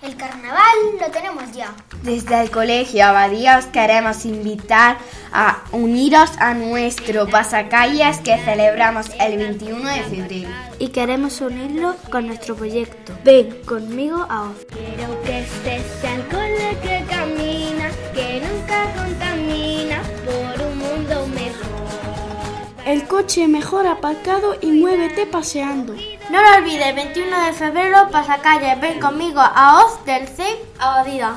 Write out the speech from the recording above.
El carnaval lo tenemos ya. Desde el Colegio Abadía os queremos invitar a uniros a nuestro pasacalles que celebramos el 21 de febrero. Y queremos unirlo con nuestro proyecto. Ven conmigo a Oz. Quiero que este El coche mejor aparcado y muévete paseando. No lo olvides, 21 de febrero, pasacalle, ven conmigo a Oz del CEIP Abadía.